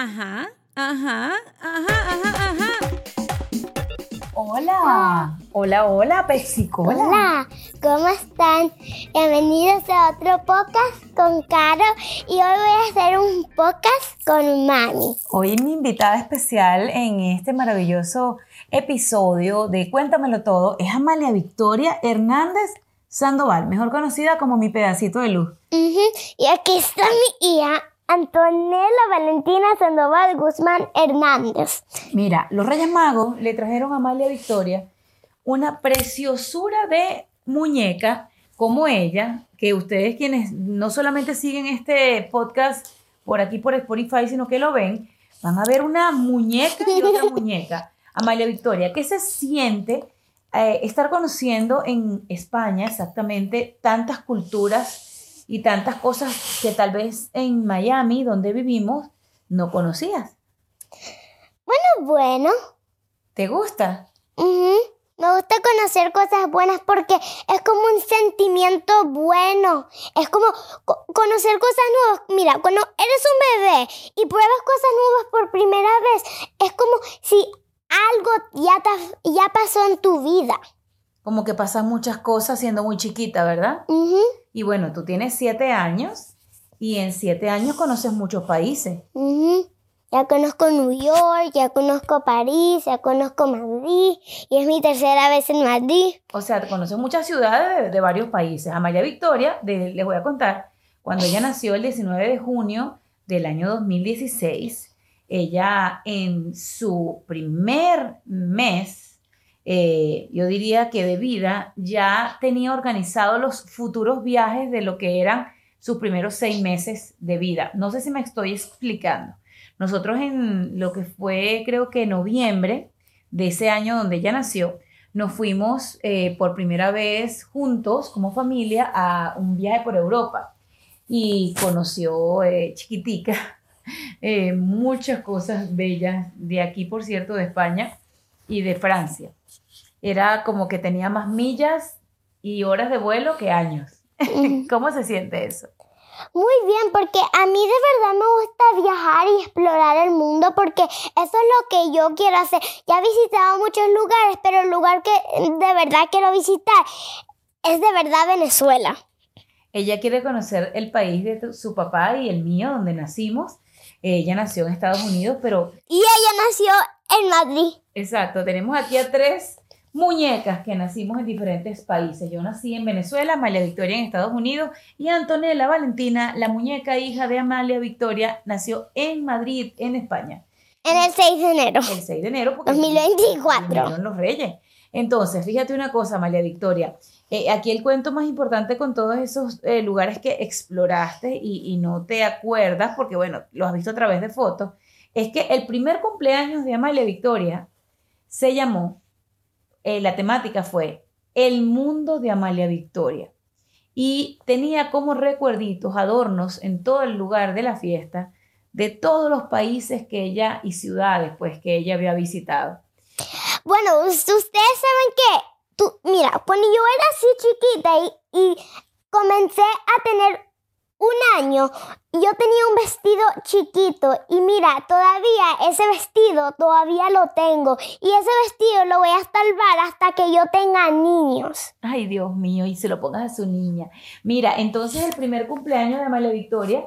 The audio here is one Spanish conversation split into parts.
Ajá, ajá, ajá, ajá, ajá. Hola, hola, hola, Pexicola. Hola, ¿cómo están? Bienvenidos a otro podcast con Caro y hoy voy a hacer un podcast con Mami. Hoy mi invitada especial en este maravilloso episodio de Cuéntamelo Todo es Amalia Victoria Hernández Sandoval, mejor conocida como mi pedacito de luz. Y aquí está mi hija Antonella Valentina Sandoval Guzmán Hernández. Mira, los Reyes Magos le trajeron a Amalia Victoria una preciosura de muñeca como ella, que ustedes quienes no solamente siguen este podcast por aquí por Spotify, sino que lo ven, van a ver una muñeca y otra muñeca. Amalia Victoria, ¿qué se siente eh, estar conociendo en España exactamente tantas culturas y tantas cosas que tal vez en Miami, donde vivimos, no conocías? Bueno, bueno. ¿Te gusta? ujú, Me gusta conocer cosas buenas porque es como un sentimiento bueno. Es como co- conocer cosas nuevas. Mira, cuando eres un bebé y pruebas cosas nuevas por primera vez, es como si algo ya, te- ya pasó en tu vida. Como que pasan muchas cosas siendo muy chiquita, ¿verdad? Ujú, Y bueno, tú tienes siete años y en siete años conoces muchos países. Ya conozco New York, ya conozco París, ya conozco Madrid y es mi tercera vez en Madrid. O sea, conoces muchas ciudades de, de varios países. Amalia Victoria, de- les voy a contar, cuando ella nació el 19 de junio del año 2016, ella en su primer mes, eh, yo diría que de vida, ya tenía organizado los futuros viajes de lo que eran sus primeros seis meses de vida. No sé si me estoy explicando. Nosotros en lo que fue, creo que noviembre de ese año donde ella nació, nos fuimos eh, por primera vez juntos como familia a un viaje por Europa y conoció eh, chiquitica muchas cosas bellas de aquí, por cierto, de España y de Francia. Era como que tenía más millas y horas de vuelo que años. ¿Cómo se siente eso? Muy bien, porque a mí de verdad me gusta viajar y explorar el mundo porque eso es lo que yo quiero hacer. Ya he visitado muchos lugares, pero el lugar que de verdad quiero visitar es de verdad Venezuela. Ella quiere conocer el país de su papá y el mío, donde nacimos. Ella nació en Estados Unidos, pero Y ella nació en Madrid. Exacto, tenemos aquí a tres muñecas que nacimos en diferentes países. Yo nací en Venezuela, Amalia Victoria en Estados Unidos y Antonella Valentina, la muñeca hija de Amalia Victoria, nació en Madrid, en España, En el 6 de enero. el 6 de enero. porque 2024. vinieron los reyes. Entonces, fíjate una cosa, Amalia Victoria. eh, aquí el cuento más importante con todos esos eh, lugares que exploraste y, y no te acuerdas, porque bueno, lo has visto a través de fotos, es que el primer cumpleaños de Amalia Victoria se llamó, eh, la temática fue El mundo de Amalia Victoria. Y tenía como recuerditos, adornos en todo el lugar de la fiesta de todos los países que ella y ciudades pues que ella había visitado. Bueno, us- ustedes saben que, tú, mira, cuando yo era así chiquita y, y comencé a tener un año, yo tenía un vestido chiquito y mira, todavía ese vestido todavía lo tengo y ese vestido lo voy a salvar hasta que yo tenga niños. Ay, Dios mío, y se lo pongas a su niña. Mira, entonces el primer cumpleaños de Amalia Victoria,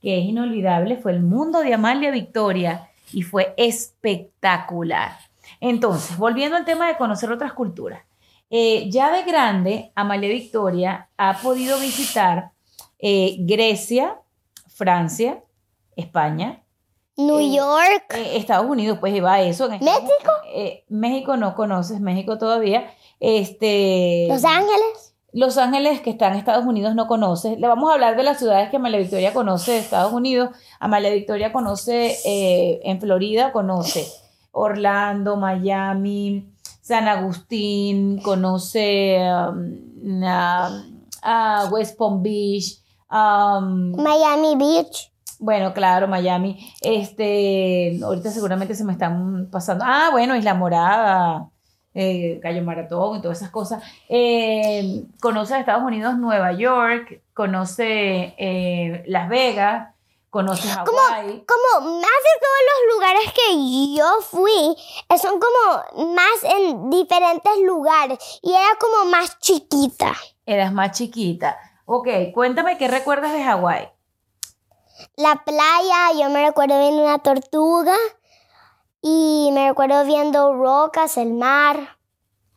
que es inolvidable, fue el mundo de Amalia Victoria y fue espectacular. Entonces, volviendo al tema de conocer otras culturas. eh, ya de grande, Amalia Victoria ha podido visitar eh, Grecia, Francia, España, New Eh, York, eh, Estados Unidos, pues iba a eso. ¿México? México no conoces, México todavía. Este, Los Ángeles. Los Ángeles, que está en Estados Unidos, no conoces. Le vamos a hablar de las ciudades que Amalia Victoria conoce de Estados Unidos. Amalia Victoria conoce en Florida, conoce Orlando, Miami, San Agustín, conoce um, a- a West Palm Beach, um, Miami Beach. bueno, claro, Miami. Este, ahorita seguramente se me están pasando. Ah, bueno, Isla Morada, eh, Cayo Maratón y todas esas cosas. Eh, conoce a Estados Unidos, Nueva York, conoce eh, Las Vegas, conoces Hawái. Como más de todos los lugares que yo fui, eh, son como más en diferentes lugares y era como más chiquita. Eras más chiquita. Ok, cuéntame qué recuerdas de Hawái. La playa, yo me recuerdo viendo una tortuga y me recuerdo viendo rocas, el mar.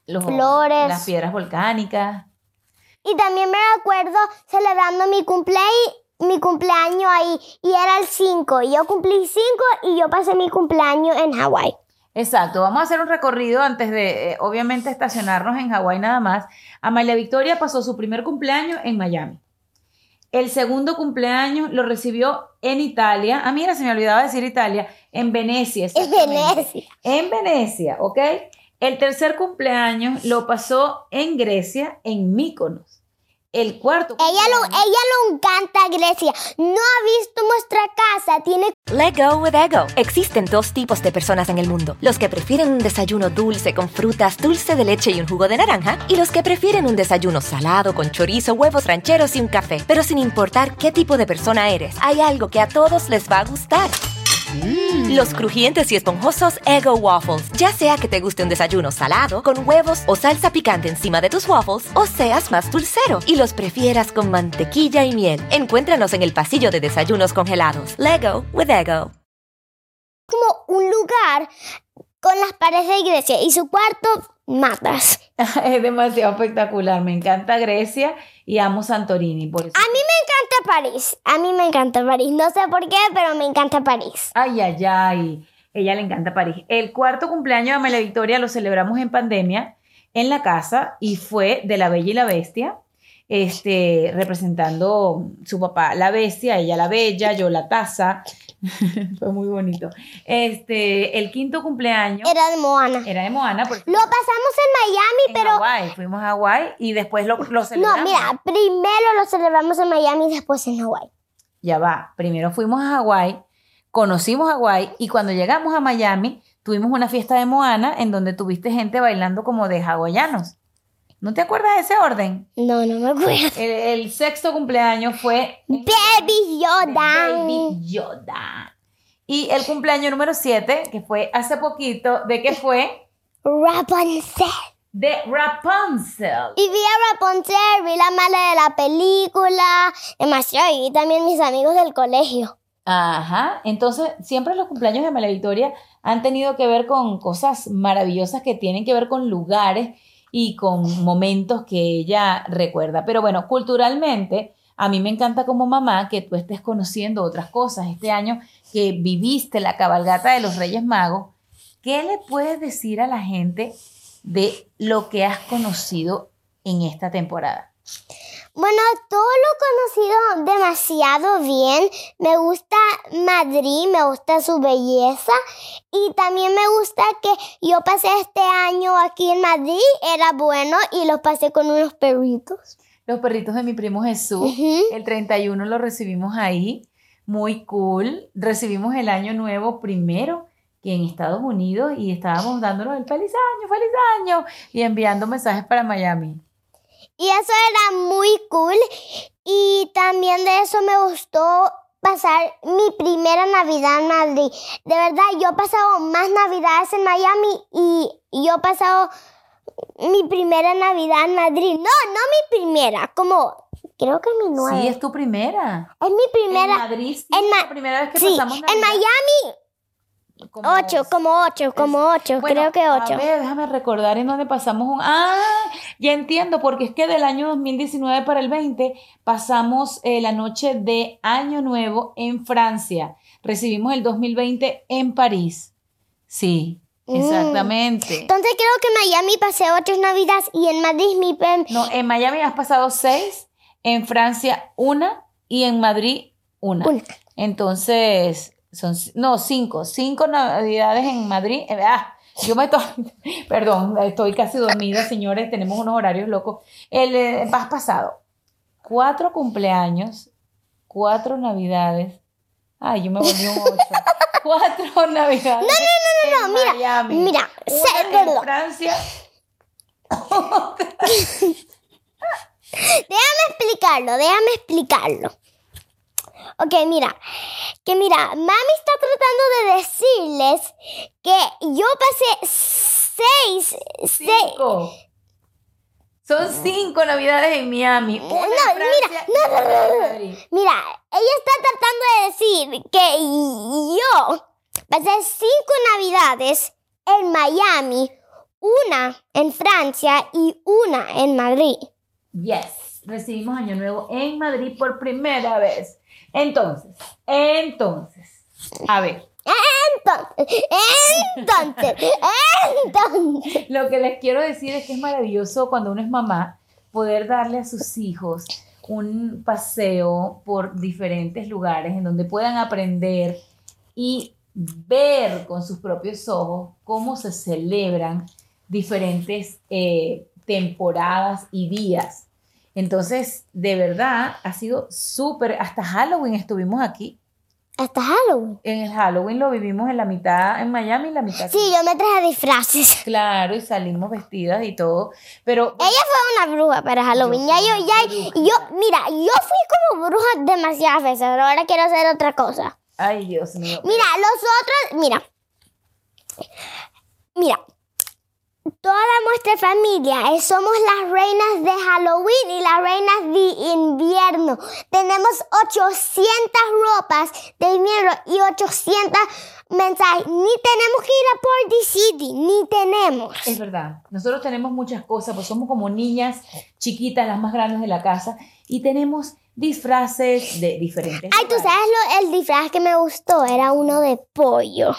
Los- Flores. Las piedras volcánicas. Y también me recuerdo celebrando mi cumpleaños, mi cumpleaños ahí y era el 5. Yo cumplí 5 y yo pasé mi cumpleaños en Hawái. Exacto, vamos a hacer un recorrido antes de, eh, obviamente, estacionarnos en Hawái nada más. Amalia Victoria pasó su primer cumpleaños en Miami. El segundo cumpleaños lo recibió en Italia. Ah, mira, se me olvidaba decir Italia. En Venecia. En. Venecia. En Venecia, ¿ok? El tercer cumpleaños lo pasó en Grecia, en Mykonos. El cuarto Ella lo, ella lo encanta Grecia. No ha visto nuestra casa. Tiene Let go with ego. Existen dos tipos de personas en el mundo: los que prefieren un desayuno dulce con frutas, dulce de leche y un jugo de naranja, y los que prefieren un desayuno salado con chorizo, huevos rancheros y un café. Pero sin importar qué tipo de persona eres, hay algo que a todos les va a gustar. Los crujientes y esponjosos Ego Waffles. Ya sea que te guste un desayuno salado, con huevos o salsa picante encima de tus waffles, o seas más dulcero y los prefieras con mantequilla y miel. Encuéntranos en el pasillo de desayunos congelados. Lego with Ego. como un lugar con las paredes de Grecia y su cuarto matas. es demasiado espectacular. Me encanta Grecia y amo Santorini. Por eso. A mí me encanta París. A mí me encanta París. No sé por qué, pero me encanta París. Ay, ay, ay. Ella le encanta París. El cuarto cumpleaños de Amelia Victoria lo celebramos en pandemia en la casa y fue de La Bella y la Bestia, este, representando su papá, la bestia, ella la bella, yo la taza. fue muy bonito. Este, el quinto cumpleaños Era de Moana. era de Moana, Lo pasamos en Miami, en pero... Hawái. Fuimos a Hawái y después lo, lo No, celebramos. mira, primero lo celebramos en Miami y después en Hawái. ya va, primero fuimos a Hawái, conocimos Hawái y cuando llegamos a Miami tuvimos una fiesta de Moana en donde tuviste gente bailando como de hawaianos. ¿No te acuerdas de ese orden? No, no me acuerdo. El, el sexto cumpleaños fue Baby Yoda. Baby Yoda. Y el cumpleaños número 7, que fue hace poquito, ¿de qué fue? Rapunzel. De Rapunzel. Y vi a Rapunzel, vi la mala de la película, demasiado, y vi también mis amigos del colegio. Ajá, entonces siempre los cumpleaños de María Victoria han tenido que ver con cosas maravillosas que tienen que ver con lugares y con momentos que ella recuerda. Pero bueno, culturalmente, a mí me encanta como mamá que tú estés conociendo otras cosas. Este año que viviste la cabalgata de los Reyes Magos, ¿qué le puedes decir a la gente de lo que has conocido en esta temporada? Bueno, todo lo conocido demasiado bien. Me gusta Madrid, me gusta su belleza y también me gusta que yo pasé este año aquí en Madrid, era bueno y lo pasé con unos perritos. Los perritos de mi primo Jesús. Ujú. El 31 lo recibimos ahí, muy cool. Recibimos el año nuevo primero que en Estados Unidos y estábamos dándonos el feliz año, feliz año y enviando mensajes para Miami. Y eso era muy cool. Y también de eso me gustó pasar mi primera Navidad en Madrid. De verdad, yo he pasado más Navidades en Miami y yo he pasado mi primera Navidad en Madrid. No, no mi primera, como creo que mi nueva. Sí, es tu primera. es mi En primera. Madrid, sí, en es la primera vez que Sí, pasamos en. Miami, Como- ocho, como ocho, como ocho, Bueno, creo que A ocho. ver, déjame recordar en dónde pasamos un... Ah, ya entiendo, porque es que del año 2019 para el 20 pasamos eh, la noche de Año Nuevo en Francia. Recibimos el 2020 en París. Sí, Mm. exactamente. Entonces creo que en Miami pasé ocho Navidades y en Madrid mi No, en Miami has pasado seis, en Francia una y en Madrid una. Una. Entonces, son, no, cinco, cinco navidades en Madrid. Ah, yo me estoy, perdón, estoy casi dormida, señores, tenemos unos horarios locos. El eh, pasado cuatro cumpleaños, cuatro navidades. Ay, yo me volví un ocho. Cuatro navidades. No, no, no, no, mira, Miami. mira, Una en. Francia. Déjame explicarlo, déjame explicarlo. Ok, mira, que mira, mami está tratando de decirles que yo pasé seis, seis, Cinco. Son cinco navidades en Miami. Una en No, mira, Francia no, no, no, mira, ella está tratando de decir que yo pasé cinco navidades en Miami, una en Francia y una en Madrid. Yes, recibimos Año Nuevo en Madrid por primera vez. Entonces, entonces, a ver, Entonces, entonces, entonces. lo que les quiero decir es que es maravilloso cuando uno es mamá poder darle a sus hijos un paseo por diferentes lugares en donde puedan aprender y ver con sus propios ojos cómo se celebran diferentes eh, temporadas y días. Entonces, de verdad, ha sido súper, hasta Halloween estuvimos aquí. Hasta Halloween. En el Halloween lo vivimos en la mitad en Miami y la mitad aquí. Sí, yo me traje disfraces. Claro, y salimos vestidas y todo, pero Ella fue una bruja para Halloween. Yo Ya yo, ya, yo, mira, yo fui como bruja demasiadas veces, pero ahora quiero hacer otra cosa. ay Dios mío. Mira, los otros, mira, mira, toda nuestra familia eh, somos las reinas de Halloween y las reinas de invierno. Tenemos 800 ropas de invierno y 800 mensajes. Ni tenemos que ir a Party City, ni tenemos. Es verdad, nosotros tenemos muchas cosas, pues somos como niñas chiquitas, las más grandes de la casa, y tenemos disfraces de diferentes. Ay, tú lugares. sabes lo, el disfraz que me gustó, era uno de pollo.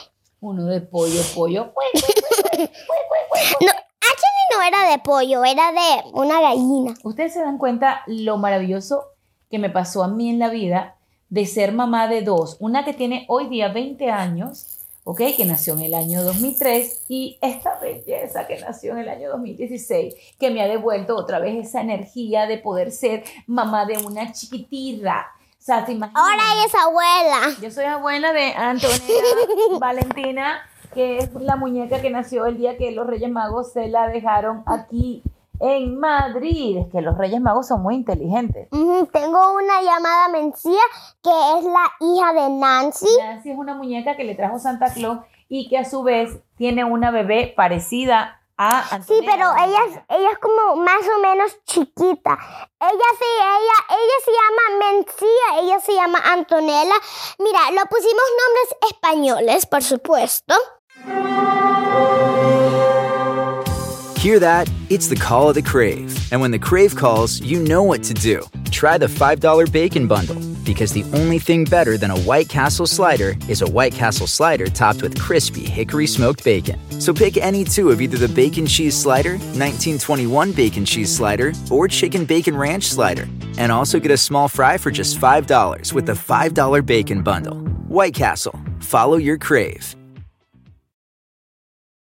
Uno de pollo, pollo. No, actually no era de pollo, era de una gallina. Ustedes se dan cuenta lo maravilloso que me pasó a mí en la vida de ser mamá de dos. Una que tiene hoy día 20 años, ¿ok? Que nació en el año 2003 y esta belleza que nació en el año 2016, que me ha devuelto otra vez esa energía de poder ser mamá de una chiquitita. Sea, ¿te imaginas? Ahora ella es abuela. Yo soy abuela de Antonella Valentina, que es la muñeca que nació el día que los Reyes Magos se la dejaron aquí en Madrid. Es que los Reyes Magos son muy inteligentes. Tengo una llamada Mencía que es la hija de Nancy. Nancy es una muñeca que le trajo Santa Claus y que a su vez tiene una bebé parecida a Sí, Antonella. pero ella es, ella es como más o menos chiquita. Ella sí, ella, ella se llama Mencía, ella se llama Antonella. Mira, lo pusimos nombres españoles, por supuesto. Hear that? It's the call of the Crave. And when the Crave calls, you know what to do. Try the $5 Bacon Bundle. Because the only thing better than a White Castle slider is a White Castle slider topped with crispy hickory smoked bacon. So pick any two of either the Bacon Cheese Slider, 1921 Bacon Cheese Slider, or Chicken Bacon Ranch Slider. And also get a small fry for just $5 with the $5 Bacon Bundle. White Castle. Follow your Crave.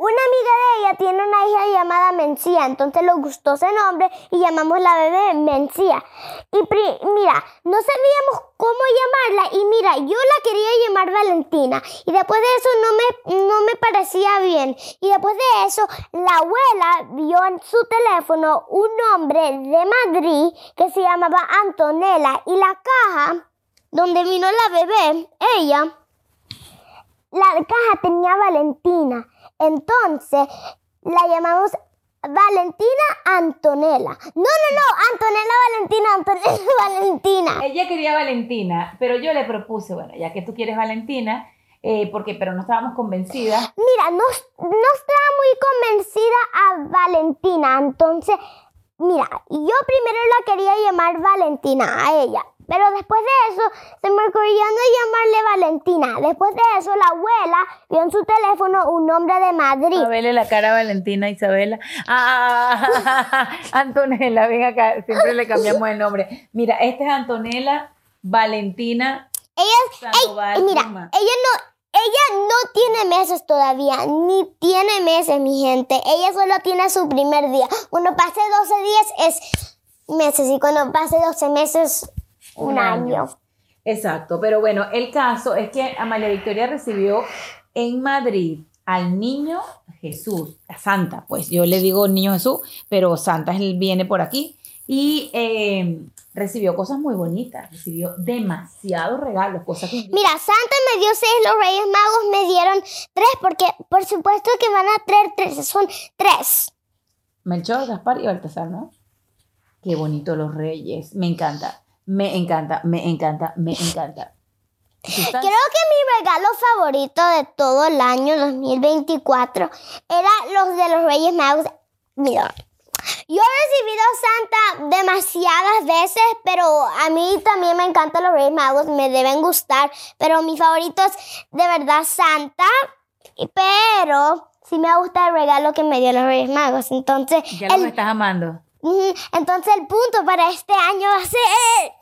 una amiga de ella tiene una hija llamada Mencía, entonces le gustó ese nombre y llamamos la bebé Mencía. Y pri- mira, no sabíamos cómo llamarla y mira, yo la quería llamar Valentina y después de eso no me, no me parecía bien. Y después de eso, la abuela vio en su teléfono un nombre de Madrid que se llamaba Antonella y la caja donde vino la bebé, ella, la caja tenía Valentina. Entonces la llamamos Valentina Antonella. No, no, no, Antonella Valentina, Antonella Valentina. Ella quería Valentina, pero yo le propuse, bueno, ya que tú quieres Valentina, eh, porque, pero no estábamos convencidas. Mira, no, no estaba muy convencida a Valentina. Entonces, mira, yo primero la quería llamar Valentina a ella. Pero después de eso, se me ocurrió no llamarle Valentina. Después de eso, la abuela vio en su teléfono un nombre de Madrid. A verle la cara a Valentina, Isabela. Ah, Antonella, ven acá, siempre le cambiamos el nombre. Mira, esta es Antonella Valentina Ella, Sandoval ey, mira, ella no, ella no tiene meses todavía, ni tiene meses, mi gente. Ella solo tiene su primer día. Cuando pase 12 días es meses y cuando pase 12 meses, un, Un año. año. Exacto, pero bueno, el caso es que Amalia Victoria recibió en Madrid al niño Jesús, a Santa, pues yo le digo niño Jesús, pero Santa él viene por aquí y eh, recibió cosas muy bonitas, recibió demasiados regalos, cosas que... Mira, Santa me dio seis, los Reyes Magos me dieron tres, porque por supuesto que van a traer tres, son tres. Melchor, Gaspar y Baltasar, ¿no? Qué bonito los reyes, me encanta, me encanta, me encanta, me encanta. ¿Tú estás- Creo que mi regalo favorito de todo el año 2024 era los de los Reyes Magos. Mira, yo he recibido Santa demasiadas veces, pero a mí también me encantan los Reyes Magos, me deben gustar, pero mi favorito es de verdad Santa, pero sí me gusta el regalo que me dio los Reyes Magos. Entonces, Ya los el- estás amando. Entonces el punto para este año va a ser...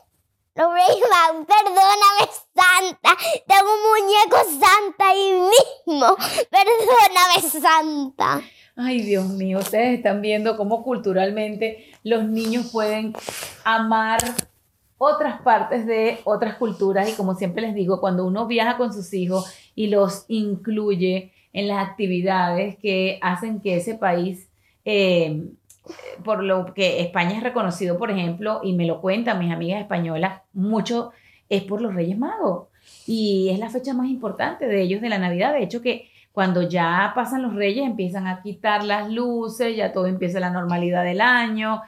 Magos, perdóname Santa, tengo un muñeco Santa ahí mismo, perdóname Santa. Ay, Dios mío, ustedes están viendo cómo culturalmente los niños pueden amar otras partes de otras culturas. Y como siempre les digo, cuando uno viaja con sus hijos y los incluye en las actividades que hacen que ese país, eh, por lo que España es reconocido, por ejemplo, y me lo cuentan mis amigas españolas, mucho es por los Reyes Magos. Y es la fecha más importante de ellos de la Navidad. De hecho, que cuando ya pasan los Reyes empiezan a quitar las luces, ya todo empieza la normalidad del año.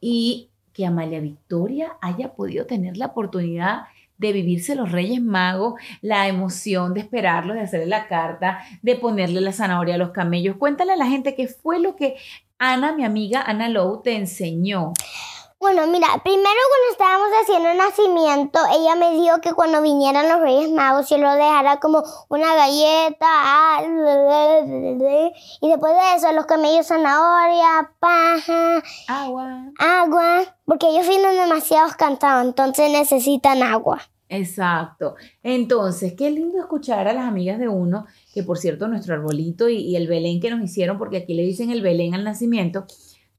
Y que Amalia Victoria haya podido tener la oportunidad de vivirse los Reyes Magos, la emoción de esperarlos, de hacerle la carta, de ponerle la zanahoria a los camellos. Cuéntale a la gente qué fue lo que Ana, mi amiga Ana Lowe, te enseñó. Bueno, mira, primero cuando estábamos haciendo el nacimiento, ella me dijo que cuando vinieran los Reyes Magos yo lo dejara como una galleta, ah, y después de eso los camellos zanahoria, paja, Agua. agua, porque ellos vienen demasiado cansados, entonces necesitan agua. Exacto. Entonces, qué lindo escuchar a las amigas de uno, que por cierto, nuestro arbolito y, y el Belén que nos hicieron, porque aquí le dicen el Belén al nacimiento,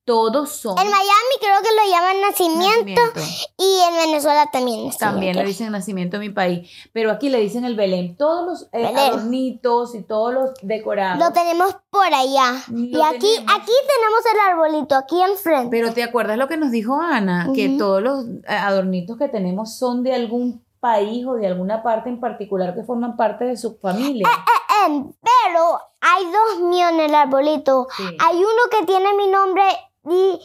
todos son En Miami creo que lo llaman nacimiento, nacimiento. y en Venezuela también. También le dicen nacimiento en mi país, pero aquí le dicen el Belén. Todos los eh, Belén. adornitos y todos los decorados. Lo tenemos por allá. y aquí, tenemos. aquí tenemos el arbolito, aquí enfrente. Pero ¿te acuerdas lo que nos dijo Ana? Que todos los eh, adornitos que tenemos son de algún país o de alguna parte en particular que forman parte de su familia. Em, pero hay dos míos en el arbolito. Sí. Hay uno que tiene mi nombre y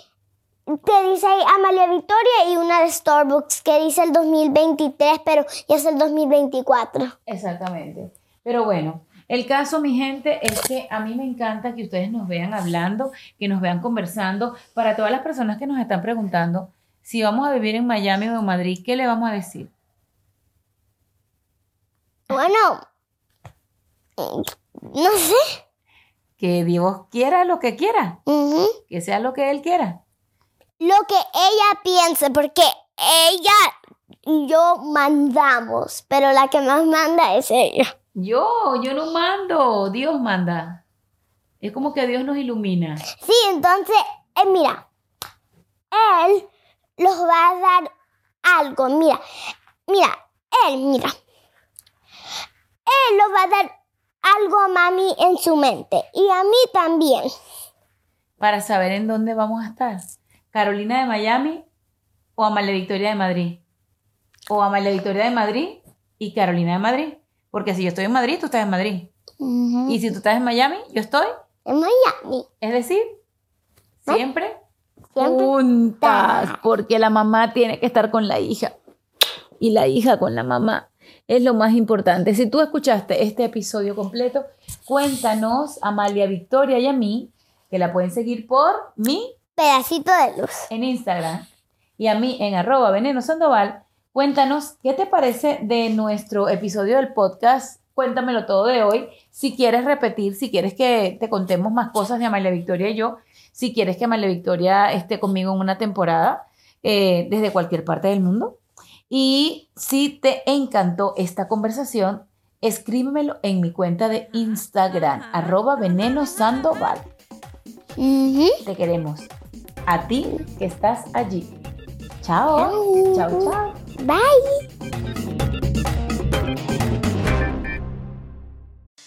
te dice ahí Amalia Victoria y una de Starbucks que dice el 2023, pero ya es el 2024. Exactamente. Pero bueno, el caso, mi gente, es que a mí me encanta que ustedes nos vean hablando, que nos vean conversando. Para todas las personas que nos están preguntando si vamos a vivir en Miami o en Madrid, ¿qué le vamos a decir? Bueno, no sé. Que Dios quiera lo que quiera, que sea lo que Él quiera. Lo que ella piense, porque ella y yo mandamos, pero la que más manda es ella. Yo, yo no mando, Dios manda. Es como que Dios nos ilumina. Sí, entonces, eh, mira, él los va a dar algo. Mira, mira, él, mira. Él los va a dar algo a mami en su mente y a mí también. Para saber en dónde vamos a estar. Carolina de Miami o Amalia Victoria de Madrid. O Amalia Victoria de Madrid y Carolina de Madrid. Porque si yo estoy en Madrid, tú estás en Madrid. Y si tú estás en Miami, yo estoy. En Miami. Es decir, siempre, Siempre juntas. Porque la mamá tiene que estar con la hija. Y la hija con la mamá. Es lo más importante. Si tú escuchaste este episodio completo, cuéntanos, Amalia Victoria y a mí, que la pueden seguir por mi Pedacito de luz. en Instagram y a mí en arroba veneno sandoval, Cuéntanos, ¿qué te parece de nuestro episodio del podcast? Cuéntamelo todo de hoy. Si quieres repetir, si quieres que te contemos más cosas de Amalia Victoria y yo, si quieres que Amalia Victoria esté conmigo en una temporada eh, desde cualquier parte del mundo. Y si te encantó esta conversación, escríbemelo en mi cuenta de Instagram, arroba veneno sandoval. Te queremos. A ti que estás allí. Chao. Chao. Chao, chao. Bye.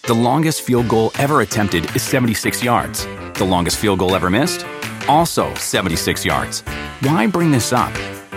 The longest field goal ever attempted is 76 yards. The longest field goal ever missed? Also 76 yards. Why bring this up?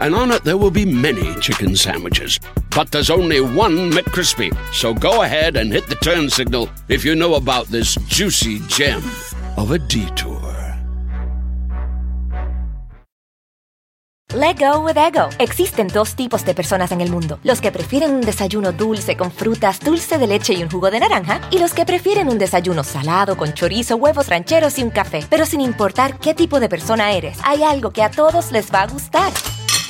and on it there will be many chicken sandwiches. But there's only one McCrispy. So go ahead and hit the turn signal if you know about this juicy gem of a detour. Let go with ego. Existen dos tipos de personas en el mundo: los que prefieren un desayuno dulce con frutas, dulce de leche y un jugo de naranja, y los que prefieren un desayuno salado con chorizo, huevos rancheros y un café. Pero sin importar qué tipo de persona eres, hay algo que a todos les va a gustar.